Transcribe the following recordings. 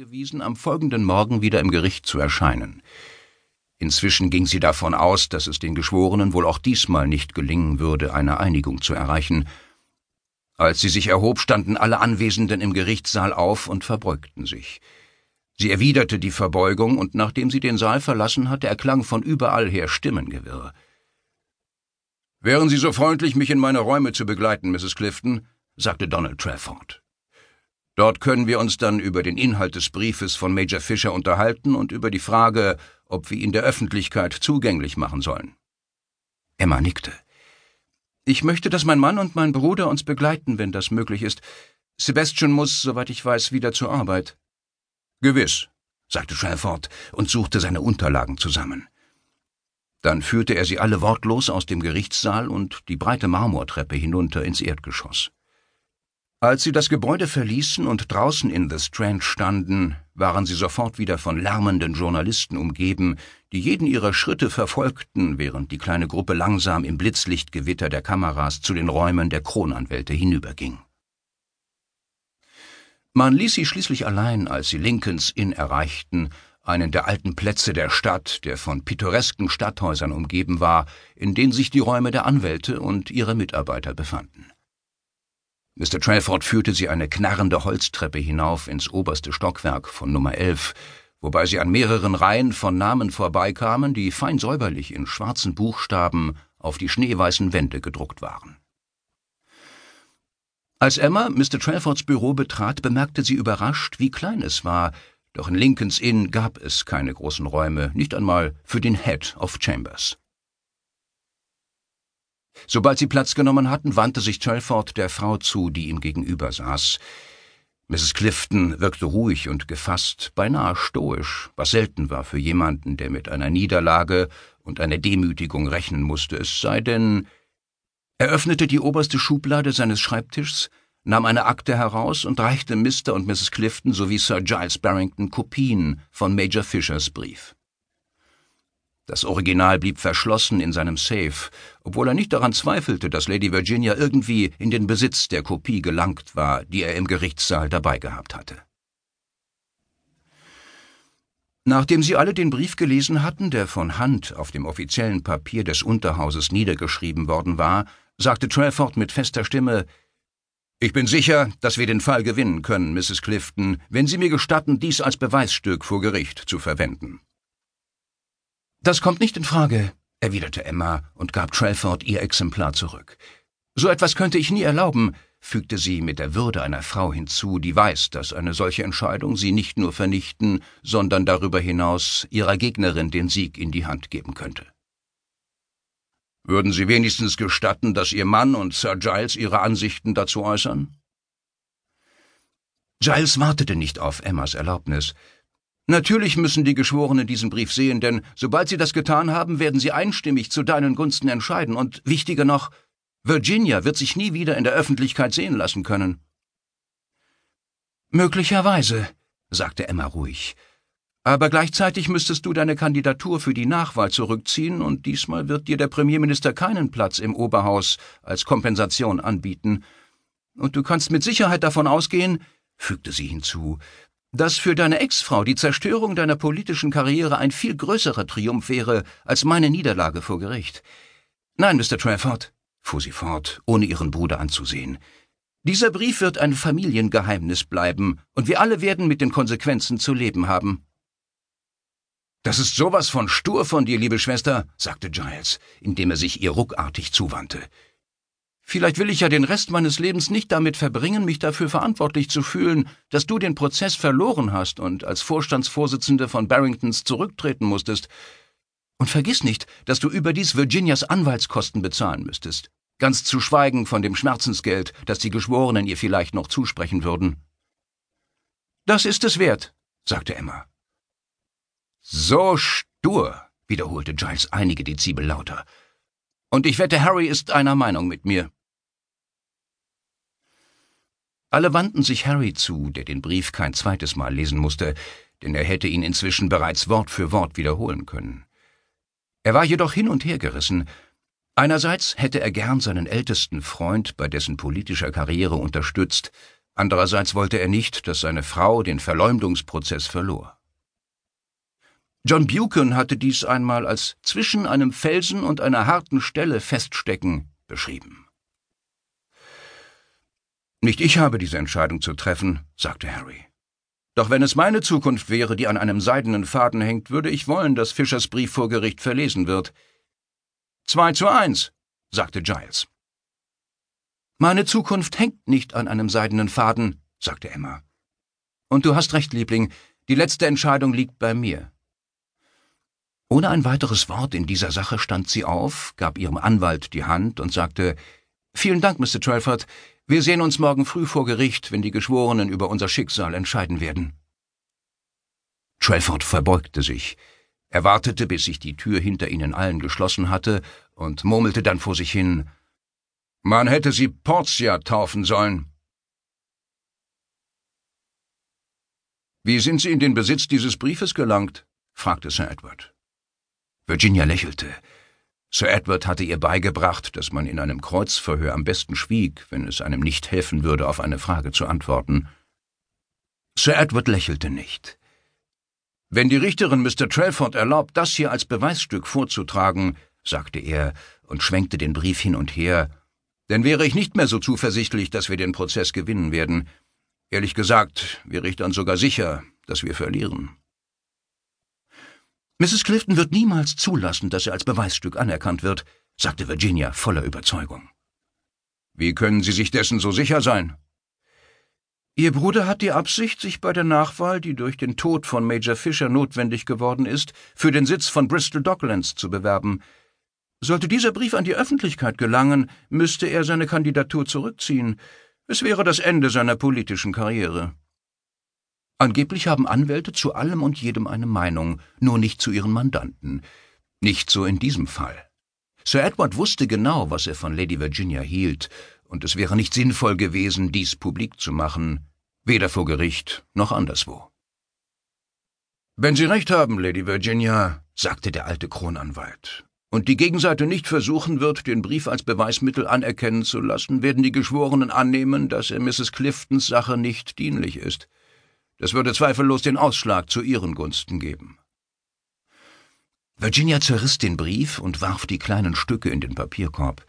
angewiesen, am folgenden Morgen wieder im Gericht zu erscheinen. Inzwischen ging sie davon aus, dass es den Geschworenen wohl auch diesmal nicht gelingen würde, eine Einigung zu erreichen. Als sie sich erhob, standen alle Anwesenden im Gerichtssaal auf und verbeugten sich. Sie erwiderte die Verbeugung, und nachdem sie den Saal verlassen hatte, erklang von überall her Stimmengewirr. Wären Sie so freundlich, mich in meine Räume zu begleiten, Mrs. Clifton, sagte Donald Trafford. Dort können wir uns dann über den Inhalt des Briefes von Major Fisher unterhalten und über die Frage, ob wir ihn der Öffentlichkeit zugänglich machen sollen. Emma nickte. Ich möchte, dass mein Mann und mein Bruder uns begleiten, wenn das möglich ist. Sebastian muss, soweit ich weiß, wieder zur Arbeit. Gewiss, sagte Trafford und suchte seine Unterlagen zusammen. Dann führte er sie alle wortlos aus dem Gerichtssaal und die breite Marmortreppe hinunter ins Erdgeschoss. Als sie das Gebäude verließen und draußen in The Strand standen, waren sie sofort wieder von lärmenden Journalisten umgeben, die jeden ihrer Schritte verfolgten, während die kleine Gruppe langsam im Blitzlichtgewitter der Kameras zu den Räumen der Kronanwälte hinüberging. Man ließ sie schließlich allein, als sie Lincolns Inn erreichten, einen der alten Plätze der Stadt, der von pittoresken Stadthäusern umgeben war, in denen sich die Räume der Anwälte und ihre Mitarbeiter befanden. Mr. Trafford führte sie eine knarrende Holztreppe hinauf ins oberste Stockwerk von Nummer 11, wobei sie an mehreren Reihen von Namen vorbeikamen, die fein säuberlich in schwarzen Buchstaben auf die schneeweißen Wände gedruckt waren. Als Emma Mr. Traffords Büro betrat, bemerkte sie überrascht, wie klein es war, doch in Lincolns Inn gab es keine großen Räume, nicht einmal für den Head of Chambers. Sobald sie Platz genommen hatten, wandte sich Telford der Frau zu, die ihm gegenüber saß. Mrs. Clifton wirkte ruhig und gefasst, beinahe stoisch, was selten war für jemanden, der mit einer Niederlage und einer Demütigung rechnen musste, es sei denn, er öffnete die oberste Schublade seines Schreibtischs, nahm eine Akte heraus und reichte Mr. und Mrs. Clifton sowie Sir Giles Barrington Kopien von Major Fishers Brief. Das Original blieb verschlossen in seinem Safe, obwohl er nicht daran zweifelte, dass Lady Virginia irgendwie in den Besitz der Kopie gelangt war, die er im Gerichtssaal dabei gehabt hatte. Nachdem sie alle den Brief gelesen hatten, der von Hand auf dem offiziellen Papier des Unterhauses niedergeschrieben worden war, sagte Trafford mit fester Stimme Ich bin sicher, dass wir den Fall gewinnen können, Mrs. Clifton, wenn Sie mir gestatten, dies als Beweisstück vor Gericht zu verwenden. Das kommt nicht in Frage, erwiderte Emma und gab Trelford ihr Exemplar zurück. So etwas könnte ich nie erlauben, fügte sie mit der Würde einer Frau hinzu, die weiß, dass eine solche Entscheidung sie nicht nur vernichten, sondern darüber hinaus ihrer Gegnerin den Sieg in die Hand geben könnte. Würden Sie wenigstens gestatten, dass Ihr Mann und Sir Giles Ihre Ansichten dazu äußern? Giles wartete nicht auf Emmas Erlaubnis. Natürlich müssen die Geschworenen diesen Brief sehen, denn sobald sie das getan haben, werden sie einstimmig zu deinen Gunsten entscheiden, und wichtiger noch, Virginia wird sich nie wieder in der Öffentlichkeit sehen lassen können. Möglicherweise, sagte Emma ruhig. Aber gleichzeitig müsstest du deine Kandidatur für die Nachwahl zurückziehen, und diesmal wird dir der Premierminister keinen Platz im Oberhaus als Kompensation anbieten. Und du kannst mit Sicherheit davon ausgehen, fügte sie hinzu, dass für deine Ex-Frau die Zerstörung deiner politischen Karriere ein viel größerer Triumph wäre als meine Niederlage vor Gericht. Nein, Mr. Trafford, fuhr sie fort, ohne ihren Bruder anzusehen. Dieser Brief wird ein Familiengeheimnis bleiben, und wir alle werden mit den Konsequenzen zu leben haben. Das ist sowas von stur von dir, liebe Schwester, sagte Giles, indem er sich ihr ruckartig zuwandte. Vielleicht will ich ja den Rest meines Lebens nicht damit verbringen, mich dafür verantwortlich zu fühlen, dass du den Prozess verloren hast und als Vorstandsvorsitzende von Barringtons zurücktreten musstest. Und vergiss nicht, dass du überdies Virginias Anwaltskosten bezahlen müsstest. Ganz zu schweigen von dem Schmerzensgeld, das die Geschworenen ihr vielleicht noch zusprechen würden. Das ist es wert, sagte Emma. So stur, wiederholte Giles einige Dezibel lauter. Und ich wette, Harry ist einer Meinung mit mir. Alle wandten sich Harry zu, der den Brief kein zweites Mal lesen musste, denn er hätte ihn inzwischen bereits Wort für Wort wiederholen können. Er war jedoch hin und her gerissen. Einerseits hätte er gern seinen ältesten Freund bei dessen politischer Karriere unterstützt, Andererseits wollte er nicht, dass seine Frau den Verleumdungsprozess verlor. John Buchan hatte dies einmal als zwischen einem Felsen und einer harten Stelle feststecken beschrieben. Nicht ich habe diese Entscheidung zu treffen, sagte Harry. Doch wenn es meine Zukunft wäre, die an einem seidenen Faden hängt, würde ich wollen, dass Fischers Brief vor Gericht verlesen wird. Zwei zu eins, sagte Giles. Meine Zukunft hängt nicht an einem seidenen Faden, sagte Emma. Und du hast recht, Liebling, die letzte Entscheidung liegt bei mir. Ohne ein weiteres Wort in dieser Sache stand sie auf, gab ihrem Anwalt die Hand und sagte Vielen Dank, Mr. Trelford. Wir sehen uns morgen früh vor Gericht, wenn die Geschworenen über unser Schicksal entscheiden werden. Trelford verbeugte sich. Er wartete, bis sich die Tür hinter ihnen allen geschlossen hatte, und murmelte dann vor sich hin Man hätte sie Portia taufen sollen. Wie sind Sie in den Besitz dieses Briefes gelangt? fragte Sir Edward. Virginia lächelte. Sir Edward hatte ihr beigebracht, dass man in einem Kreuzverhör am besten schwieg, wenn es einem nicht helfen würde, auf eine Frage zu antworten. Sir Edward lächelte nicht. Wenn die Richterin Mr. Trelford erlaubt, das hier als Beweisstück vorzutragen, sagte er und schwenkte den Brief hin und her, dann wäre ich nicht mehr so zuversichtlich, dass wir den Prozess gewinnen werden. Ehrlich gesagt wäre ich sogar sicher, dass wir verlieren. Mrs. Clifton wird niemals zulassen, dass er als Beweisstück anerkannt wird, sagte Virginia voller Überzeugung. Wie können Sie sich dessen so sicher sein? Ihr Bruder hat die Absicht, sich bei der Nachwahl, die durch den Tod von Major Fisher notwendig geworden ist, für den Sitz von Bristol Docklands zu bewerben. Sollte dieser Brief an die Öffentlichkeit gelangen, müsste er seine Kandidatur zurückziehen. Es wäre das Ende seiner politischen Karriere. Angeblich haben Anwälte zu allem und jedem eine Meinung, nur nicht zu ihren Mandanten. Nicht so in diesem Fall. Sir Edward wusste genau, was er von Lady Virginia hielt, und es wäre nicht sinnvoll gewesen, dies publik zu machen, weder vor Gericht noch anderswo. Wenn Sie recht haben, Lady Virginia, sagte der alte Kronanwalt, und die Gegenseite nicht versuchen wird, den Brief als Beweismittel anerkennen zu lassen, werden die Geschworenen annehmen, dass er Mrs. Cliftons Sache nicht dienlich ist. Das würde zweifellos den Ausschlag zu ihren Gunsten geben. Virginia zerriss den Brief und warf die kleinen Stücke in den Papierkorb.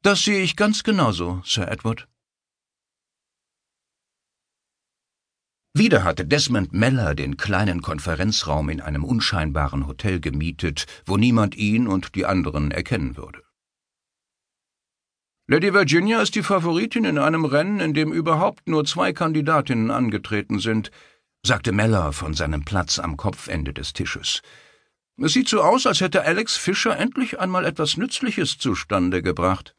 Das sehe ich ganz genauso, Sir Edward. Wieder hatte Desmond Meller den kleinen Konferenzraum in einem unscheinbaren Hotel gemietet, wo niemand ihn und die anderen erkennen würde. Lady Virginia ist die Favoritin in einem Rennen, in dem überhaupt nur zwei Kandidatinnen angetreten sind, sagte Meller von seinem Platz am Kopfende des Tisches. Es sieht so aus, als hätte Alex Fischer endlich einmal etwas Nützliches zustande gebracht.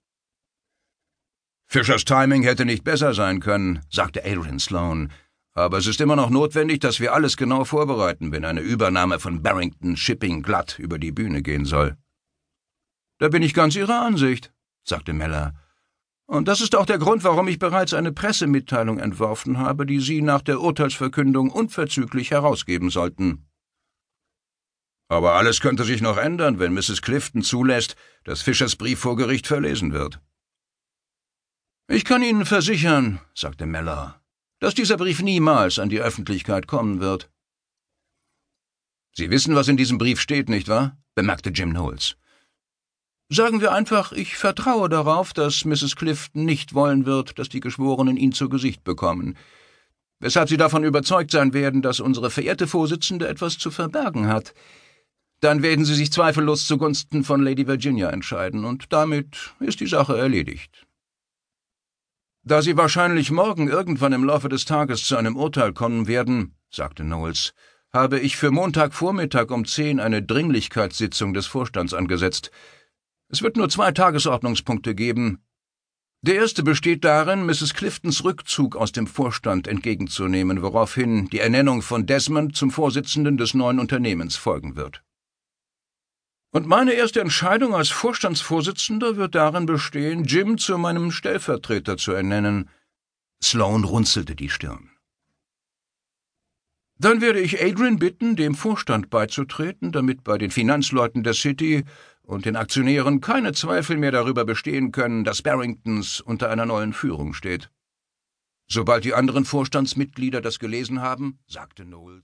Fischers Timing hätte nicht besser sein können, sagte Adrian Sloane. Aber es ist immer noch notwendig, dass wir alles genau vorbereiten, wenn eine Übernahme von Barrington Shipping glatt über die Bühne gehen soll. Da bin ich ganz Ihrer Ansicht, sagte Meller. Und das ist auch der Grund, warum ich bereits eine Pressemitteilung entworfen habe, die Sie nach der Urteilsverkündung unverzüglich herausgeben sollten. Aber alles könnte sich noch ändern, wenn Mrs. Clifton zulässt, dass Fischers Brief vor Gericht verlesen wird. Ich kann Ihnen versichern, sagte Meller, dass dieser Brief niemals an die Öffentlichkeit kommen wird. Sie wissen, was in diesem Brief steht, nicht wahr? bemerkte Jim Knowles. Sagen wir einfach, ich vertraue darauf, dass Mrs. Clifton nicht wollen wird, dass die Geschworenen ihn zu Gesicht bekommen. Weshalb Sie davon überzeugt sein werden, dass unsere verehrte Vorsitzende etwas zu verbergen hat. Dann werden Sie sich zweifellos zugunsten von Lady Virginia entscheiden, und damit ist die Sache erledigt. Da Sie wahrscheinlich morgen irgendwann im Laufe des Tages zu einem Urteil kommen werden, sagte Knowles, habe ich für Montagvormittag um zehn eine Dringlichkeitssitzung des Vorstands angesetzt. Es wird nur zwei Tagesordnungspunkte geben. Der erste besteht darin, Mrs. Cliftons Rückzug aus dem Vorstand entgegenzunehmen, woraufhin die Ernennung von Desmond zum Vorsitzenden des neuen Unternehmens folgen wird. Und meine erste Entscheidung als Vorstandsvorsitzender wird darin bestehen, Jim zu meinem Stellvertreter zu ernennen. Sloan runzelte die Stirn. Dann werde ich Adrian bitten, dem Vorstand beizutreten, damit bei den Finanzleuten der City und den Aktionären keine Zweifel mehr darüber bestehen können, dass Barringtons unter einer neuen Führung steht. Sobald die anderen Vorstandsmitglieder das gelesen haben, sagte Knowles,